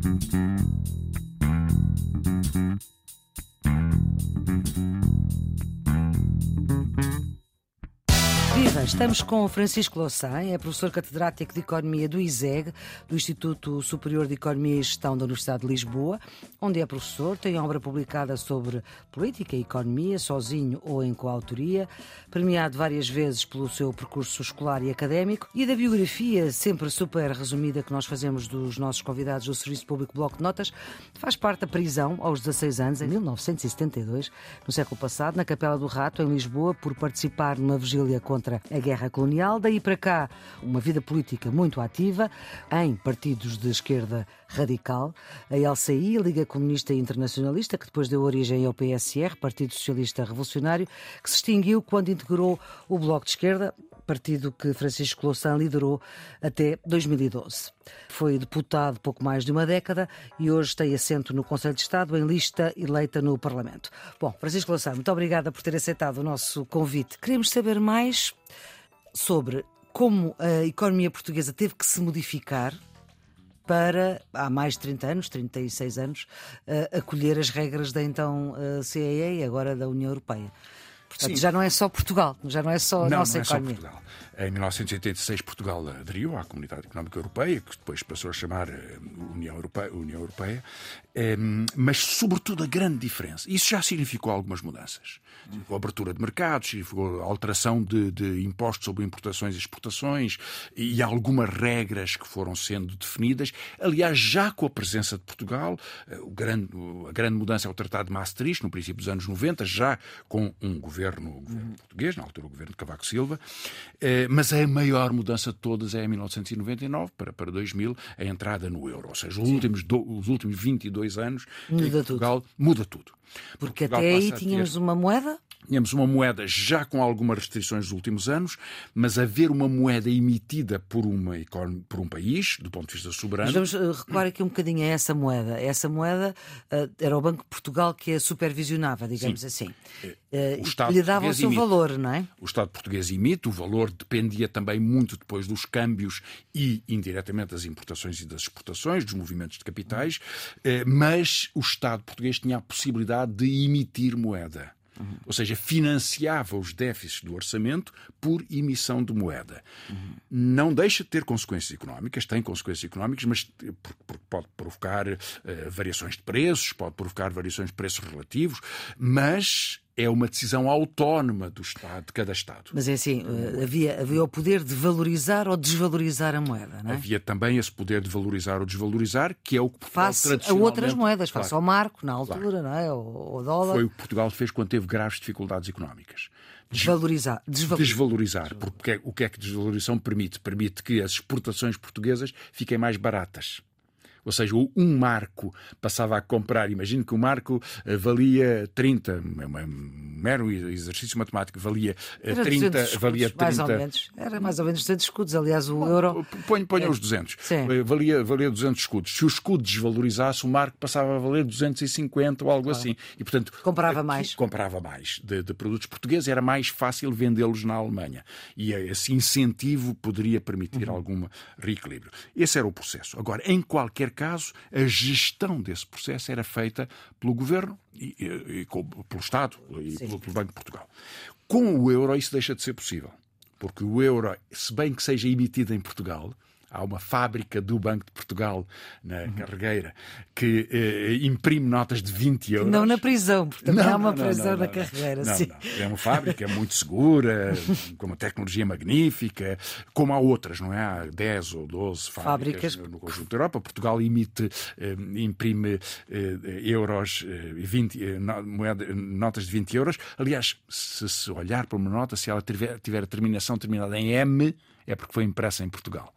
Mm-hmm. Estamos com Francisco Louçã, é professor catedrático de Economia do ISEG, do Instituto Superior de Economia e Gestão da Universidade de Lisboa, onde é professor, tem obra publicada sobre política e economia, sozinho ou em coautoria, premiado várias vezes pelo seu percurso escolar e académico, e da biografia sempre super resumida que nós fazemos dos nossos convidados do Serviço Público Bloco de Notas, faz parte da prisão aos 16 anos, em 1972, no século passado, na Capela do Rato, em Lisboa, por participar numa vigília contra a guerra colonial. Daí para cá, uma vida política muito ativa em partidos de esquerda radical, a LCI, a Liga Comunista Internacionalista, que depois deu origem ao PSR, Partido Socialista Revolucionário, que se extinguiu quando integrou o Bloco de Esquerda, partido que Francisco Louçã liderou até 2012. Foi deputado pouco mais de uma década e hoje tem assento no Conselho de Estado em lista eleita no Parlamento. Bom, Francisco Louçã, muito obrigada por ter aceitado o nosso convite. Queremos saber mais sobre como a economia portuguesa teve que se modificar para, há mais de 30 anos, 36 anos, acolher as regras da então CEE e agora da União Europeia. Portanto, Sim. já não é só Portugal, já não é só a não, nossa não é economia. Só Portugal. Em 1986, Portugal aderiu à Comunidade Económica Europeia, que depois passou a chamar eh, União Europeia, União Europeia ehm, mas, sobretudo, a grande diferença. Isso já significou algumas mudanças. Abertura de mercados, alteração de, de impostos sobre importações e exportações e algumas regras que foram sendo definidas. Aliás, já com a presença de Portugal, eh, o grande, a grande mudança é o Tratado de Maastricht, no princípio dos anos 90, já com um governo, um governo português, na altura o governo de Cavaco Silva. Eh, mas a maior mudança de todas é em 1999 para, para 2000, a entrada no euro. Ou seja, os últimos, do, os últimos 22 anos muda Portugal tudo. muda tudo. Porque Portugal até aí tínhamos ter... uma moeda Tínhamos uma moeda já com algumas restrições nos últimos anos, mas haver uma moeda emitida por, uma, por um país, do ponto de vista soberano. Mas vamos eh, recuar aqui um bocadinho a essa moeda. Essa moeda uh, era o Banco de Portugal que a supervisionava, digamos Sim. assim. Uh, o Estado lhe dava o seu valor, não é? O Estado português emite, o valor dependia também muito depois dos câmbios e, indiretamente, das importações e das exportações, dos movimentos de capitais, mas o Estado português tinha a possibilidade de emitir moeda. Uhum. Ou seja, financiava os déficits do orçamento por emissão de moeda. Uhum. Não deixa de ter consequências económicas, tem consequências económicas, mas pode provocar uh, variações de preços, pode provocar variações de preços relativos, mas é uma decisão autónoma do Estado, de cada Estado. Mas é assim, eh, havia, havia o poder de valorizar ou desvalorizar a moeda, não é? Havia também esse poder de valorizar ou desvalorizar, que é o que Portugal face a outras moedas, face claro, ao marco, na altura, claro. não é? O, dólar. Foi o que Portugal fez quando teve graves dificuldades económicas. Desvalorizar. Desvalorizar. desvalorizar. Porque o que é que desvalorização permite? Permite que as exportações portuguesas fiquem mais baratas. Ou seja, um marco passava a comprar, imagino que o marco eh, valia 30, é um mero exercício matemático, valia eh, Era 30. Escudos, valia 30 mais ou menos. Era mais ou menos 200 escudos, aliás, o Bom, euro. Ponha, ponha é. os 200. Sim. Eh, valia, valia 200 escudos. Se o escudo desvalorizasse, o marco passava a valer 250 ou algo claro. assim. E, portanto, comprava mais. Comprava mais de, de produtos portugueses, era mais fácil vendê-los na Alemanha. E esse incentivo poderia permitir uhum. algum reequilíbrio. Esse era o processo. Agora, em qualquer caso, a gestão desse processo era feita pelo governo e, e, e pelo Estado e pelo, pelo Banco de Portugal. Com o euro, isso deixa de ser possível. Porque o euro, se bem que seja emitido em Portugal, Há uma fábrica do Banco de Portugal, na uhum. Carregueira, que eh, imprime notas de 20 euros. Não na prisão, porque também não, há uma não, prisão não, na Carregueira. Não, sim. É uma fábrica muito segura, com uma tecnologia magnífica, como há outras, não é? Há 10 ou 12 fábricas, fábricas... no conjunto da Europa. Portugal emite, eh, imprime eh, euros, 20, eh, moeda, notas de 20 euros. Aliás, se, se olhar para uma nota, se ela tiver, tiver a terminação terminada em M, é porque foi impressa em Portugal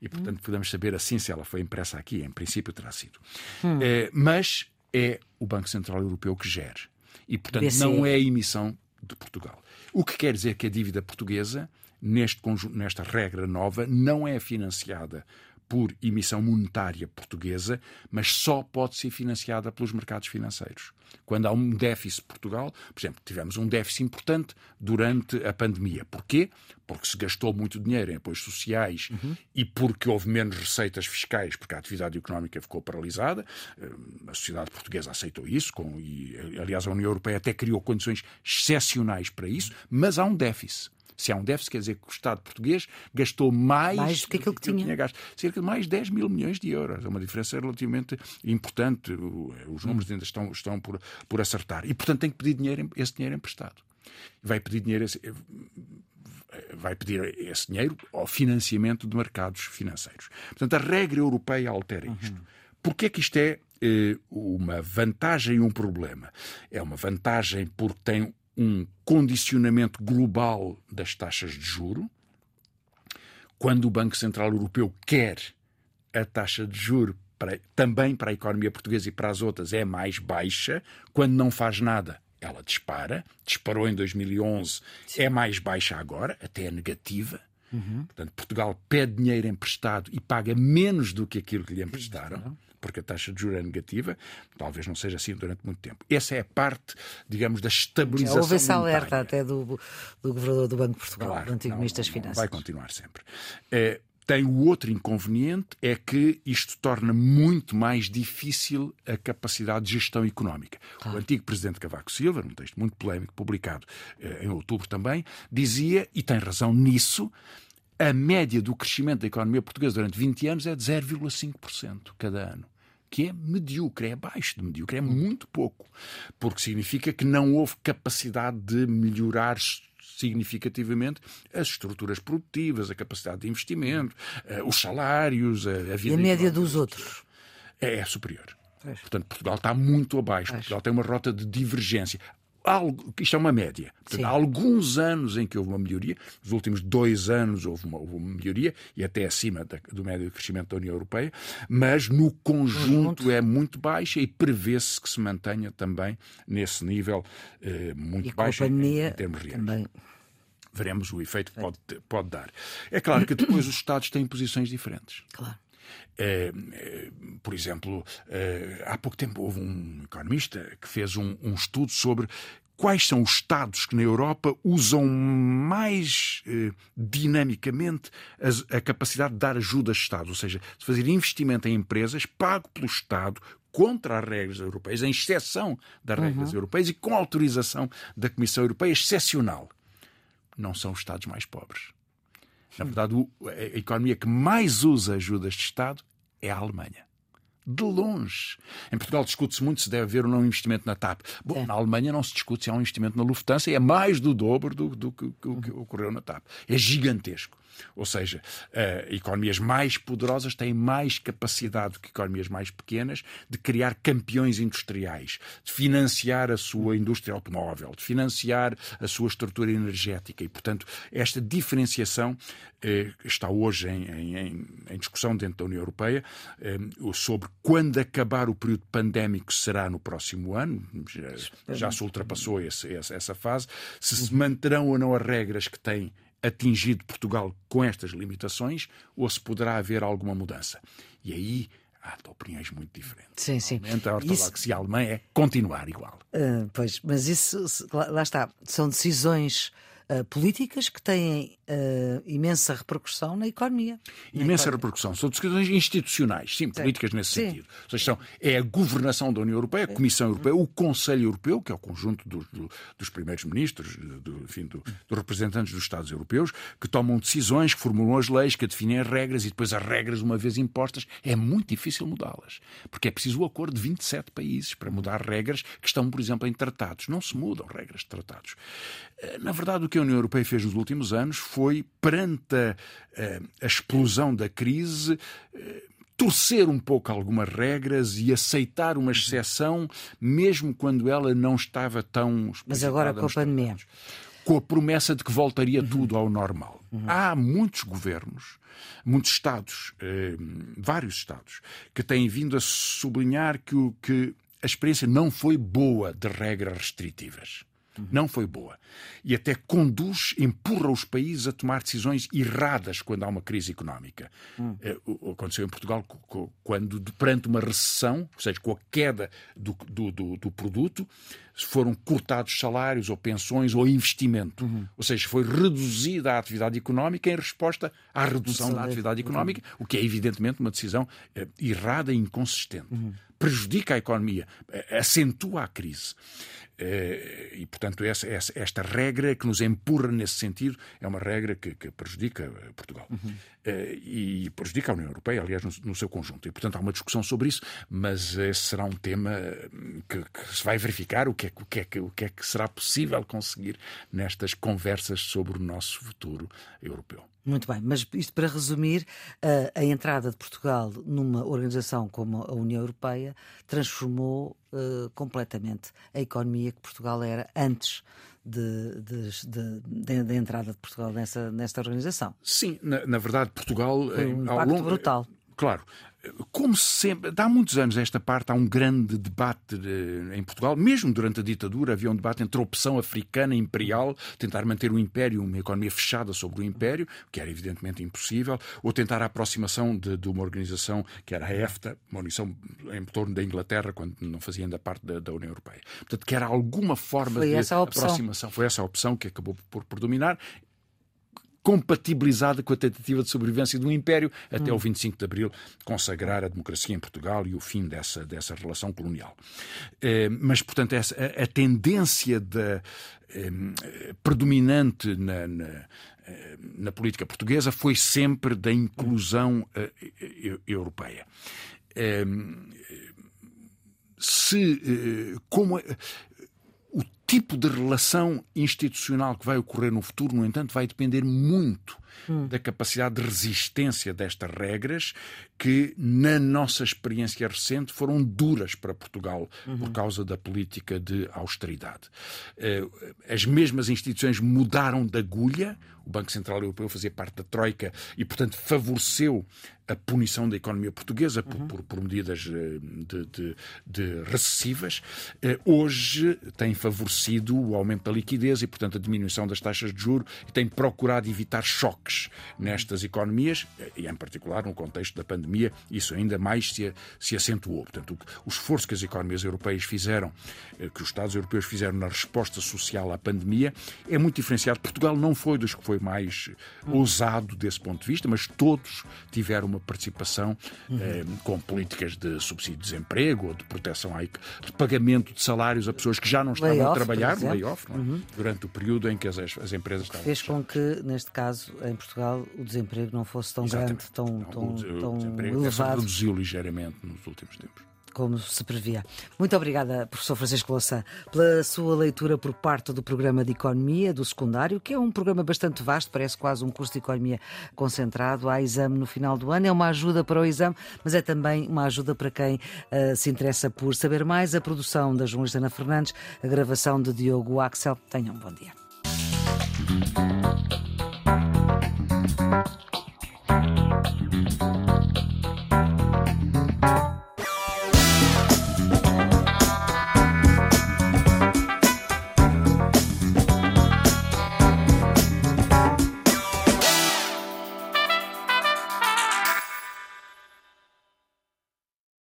e, portanto, hum. podemos saber assim se ela foi impressa aqui. Em princípio, terá sido. Hum. É, mas é o Banco Central Europeu que gere. E, portanto, BCE. não é a emissão de Portugal. O que quer dizer que a dívida portuguesa, neste, nesta regra nova, não é financiada por emissão monetária portuguesa, mas só pode ser financiada pelos mercados financeiros. Quando há um déficit Portugal, por exemplo, tivemos um déficit importante durante a pandemia. Porquê? Porque se gastou muito dinheiro em apoios sociais uhum. e porque houve menos receitas fiscais, porque a atividade económica ficou paralisada. Eh, a sociedade portuguesa aceitou isso, com, e aliás a União Europeia até criou condições excepcionais para isso, mas há um déficit. Se há um déficit, quer dizer que o Estado português gastou mais, mais do que aquilo que, que tinha. tinha gasto. Cerca de mais 10 mil milhões de euros. É uma diferença relativamente importante. Os números ainda estão, estão por, por acertar. E, portanto, tem que pedir dinheiro, esse dinheiro emprestado. Vai pedir dinheiro vai pedir esse dinheiro ao financiamento de mercados financeiros. Portanto, a regra europeia altera isto. Uhum. Porquê é que isto é eh, uma vantagem e um problema? É uma vantagem porque tem um condicionamento global das taxas de juro. Quando o Banco Central Europeu quer a taxa de juro para, também para a economia portuguesa e para as outras é mais baixa, quando não faz nada, ela dispara. Disparou em 2011, Sim. é mais baixa agora, até é negativa. Uhum. Portanto, Portugal pede dinheiro emprestado e paga menos do que aquilo que lhe emprestaram porque a taxa de juros é negativa, talvez não seja assim durante muito tempo. Essa é a parte, digamos, da estabilização. Já houve esse alerta até do, do governador do Banco de Portugal, claro, do antigo Ministro das Finanças. Vai continuar sempre. É, tem o outro inconveniente, é que isto torna muito mais difícil a capacidade de gestão económica. O antigo presidente Cavaco Silva, num texto muito polémico publicado eh, em outubro também, dizia, e tem razão nisso, a média do crescimento da economia portuguesa durante 20 anos é de 0,5% cada ano. Que é medíocre, é abaixo de medíocre, é muito pouco. Porque significa que não houve capacidade de melhorar significativamente as estruturas produtivas, a capacidade de investimento, eh, os salários, a, vida. E a média dos outros? É, é superior. Portanto, Portugal está muito abaixo. Portugal tem uma rota de divergência algo, isto é uma média. Portanto, há alguns anos em que houve uma melhoria, nos últimos dois anos houve uma, houve uma melhoria, e até acima da, do médio de crescimento da União Europeia, mas no conjunto é muito baixa e prevê-se que se mantenha também nesse nível eh, muito e baixo em, em termos reais. Também veremos o efeito que pode, pode dar. É claro que depois os Estados têm posições diferentes. Claro. É, é, por exemplo, é, há pouco tempo houve um economista que fez um, um estudo sobre quais são os Estados que na Europa usam mais eh, dinamicamente a, a, capacidade de dar ajuda a Estados, ou seja, de fazer investimento em empresas pago pelo Estado contra as regras europeias, em exceção das regras uhum. europeias e com autorização da Comissão Europeia excepcional. Não são os Estados mais pobres. Na verdade, a economia que mais usa ajudas de Estado é a Alemanha. De longe. Em Portugal discute-se muito se deve haver ou não investimento na TAP. Bom, é. na Alemanha não se discute se há um investimento na Lufthansa e é mais do dobro do, do, do, do que ocorreu na TAP. É gigantesco. Ou seja, uh, economias mais poderosas têm mais capacidade que economias mais pequenas de criar campeões industriais, de financiar a sua indústria automóvel, de financiar a sua estrutura energética. E, portanto, esta diferenciação uh, está hoje em, em, em, discussão dentro da União Europeia uh, sobre quando acabar o período pandémico será no próximo ano. Já, já se ultrapassou esse, essa fase. Se se manterão ou não as regras que têm atingido Portugal com estas limitações ou se poderá haver alguma mudança. E aí há opiniões muito diferentes. Sim, sim. a ortodoxia isso... alemã é continuar igual. Uh, pois, mas isso, lá, lá está, são decisões uh, políticas que têm uh, imensa repercussão na economia. Na imensa economia. repercussão. São decisões institucionais, sim, sim. políticas nesse sim. sentido. Ou seja, são, é a governação da União Europeia, a Comissão Europeia, o Conselho Europeu, que é o conjunto dos, dos primeiros ministros, do, enfim, do, dos representantes dos Estados europeus, que tomam decisões, que formulam as leis, que definem as regras e depois as regras, uma vez impostas, é muito difícil mudá-las. Porque é preciso o acordo de 27 países para mudar regras que estão, por exemplo, em tratados. Não se mudam regras de tratados. Eh, na verdade, o que a União Europeia fez nos últimos anos foi, perante a, a explosão da crise, eh, torcer um pouco algumas regras e aceitar uma exceção, mesmo quando ela não estava tão. Mas agora com a pandemia. Com a promessa de que voltaria uhum. tudo ao normal. Uhum. Há muitos governos, muitos Estados, eh, vários Estados, que têm vindo a sublinhar que, que a experiência não foi boa de regras restritivas Não foi boa. E até conduz, empurra os países a tomar decisões erradas quando há uma crise económica. Hum. Aconteceu em Portugal quando, perante uma recessão, ou seja, com a queda do, do, do, do produto, foram cortados salários ou pensões ou investimento. Uhum. Ou seja, foi reduzida a atividade económica em resposta à redução da atividade económica, o que é evidentemente uma decisão eh, errada e inconsistente. Uhum. Prejudica a economia, eh, acentua a crise. Eh, e, portanto, essa, esta regra que nos empurra nesse sentido é uma regra que, que prejudica eh, Portugal. Uhum. E prejudica a União Europeia, aliás, no, no, seu conjunto. E, portanto, há uma discussão sobre isso, mas esse será um tema que, que se vai verificar o que, é, o, que é, o que é que será possível conseguir nestas conversas sobre o nosso futuro europeu. Muito bem, mas isto para resumir, a entrada de Portugal numa organização como a União Europeia transformou uh, completamente a economia que Portugal era antes de, da entrada de Portugal nessa, nesta organização. Sim, na, na verdade, Portugal. Foi um impacto longo, brutal. Claro, como sempre, há muitos anos esta parte há um grande debate eh, em Portugal, mesmo durante a ditadura havia um debate entre a opção africana imperial, tentar manter o império, uma economia fechada sobre o império, que era evidentemente impossível, ou tentar a aproximação de, de uma organização que era a EFTA, uma organização em torno da Inglaterra, quando não fazia ainda parte da, da União Europeia. Portanto, que era alguma forma Foi de aproximação. Foi essa a opção que acabou por predominar compatibilizada com a tentativa de sobrevivência do Império até hum. o 25 de Abril consagrar a democracia em Portugal e o fim dessa, dessa relação colonial. Eh, mas, portanto, essa, a, a tendência da, eh, predominante na, na, eh, na, política portuguesa foi sempre da inclusão europeia. se, como tipo de relação institucional que vai ocorrer no futuro, no entanto, vai depender muito hum. da capacidade de resistência destas regras que, na nossa experiência recente, foram duras para Portugal uhum. por causa da política de austeridade. Eh, as mesmas instituições mudaram de agulha, o Banco Central Europeu fazia parte da Troika e, portanto, favoreceu a punição da economia portuguesa por, uhum. por, por medidas eh, de, de, de recessivas. Eh, hoje tem favorecido o aumento da liquidez e, portanto, a diminuição das taxas de juro e tem procurado evitar choques nestas economias e, em particular, no contexto da pandemia, isso ainda mais se, se acentuou. Portanto, o, esforço que as economias europeias fizeram, eh, que os Estados europeus fizeram na resposta social à pandemia, é muito diferenciado. Portugal não foi dos que foi mais ousado desse ponto de vista, mas todos tiveram uma participação uhum. eh, com políticas de subsídio de desemprego ou de proteção, de pagamento de salários a pessoas que já não estavam a trabalhar, layoff, é? uhum. durante o período em que as, as empresas estavam. Fez com que, neste caso, em Portugal, o desemprego não fosse tão Exatamente. grande, tão, não, tão, o, tão o elevado. reduziu ligeiramente nos últimos tempos como se previa. Muito obrigada, professor Francisco Louçã, pela sua leitura por parte do programa de Economia do secundário, que é um programa bastante vasto, parece quase um curso de Economia concentrado. Há exame no final do ano, é uma ajuda para o exame, mas é também uma ajuda para quem uh, se interessa por saber mais. A produção da jornalista Ana Fernandes, a gravação de Diogo Axel. Tenham um bom dia.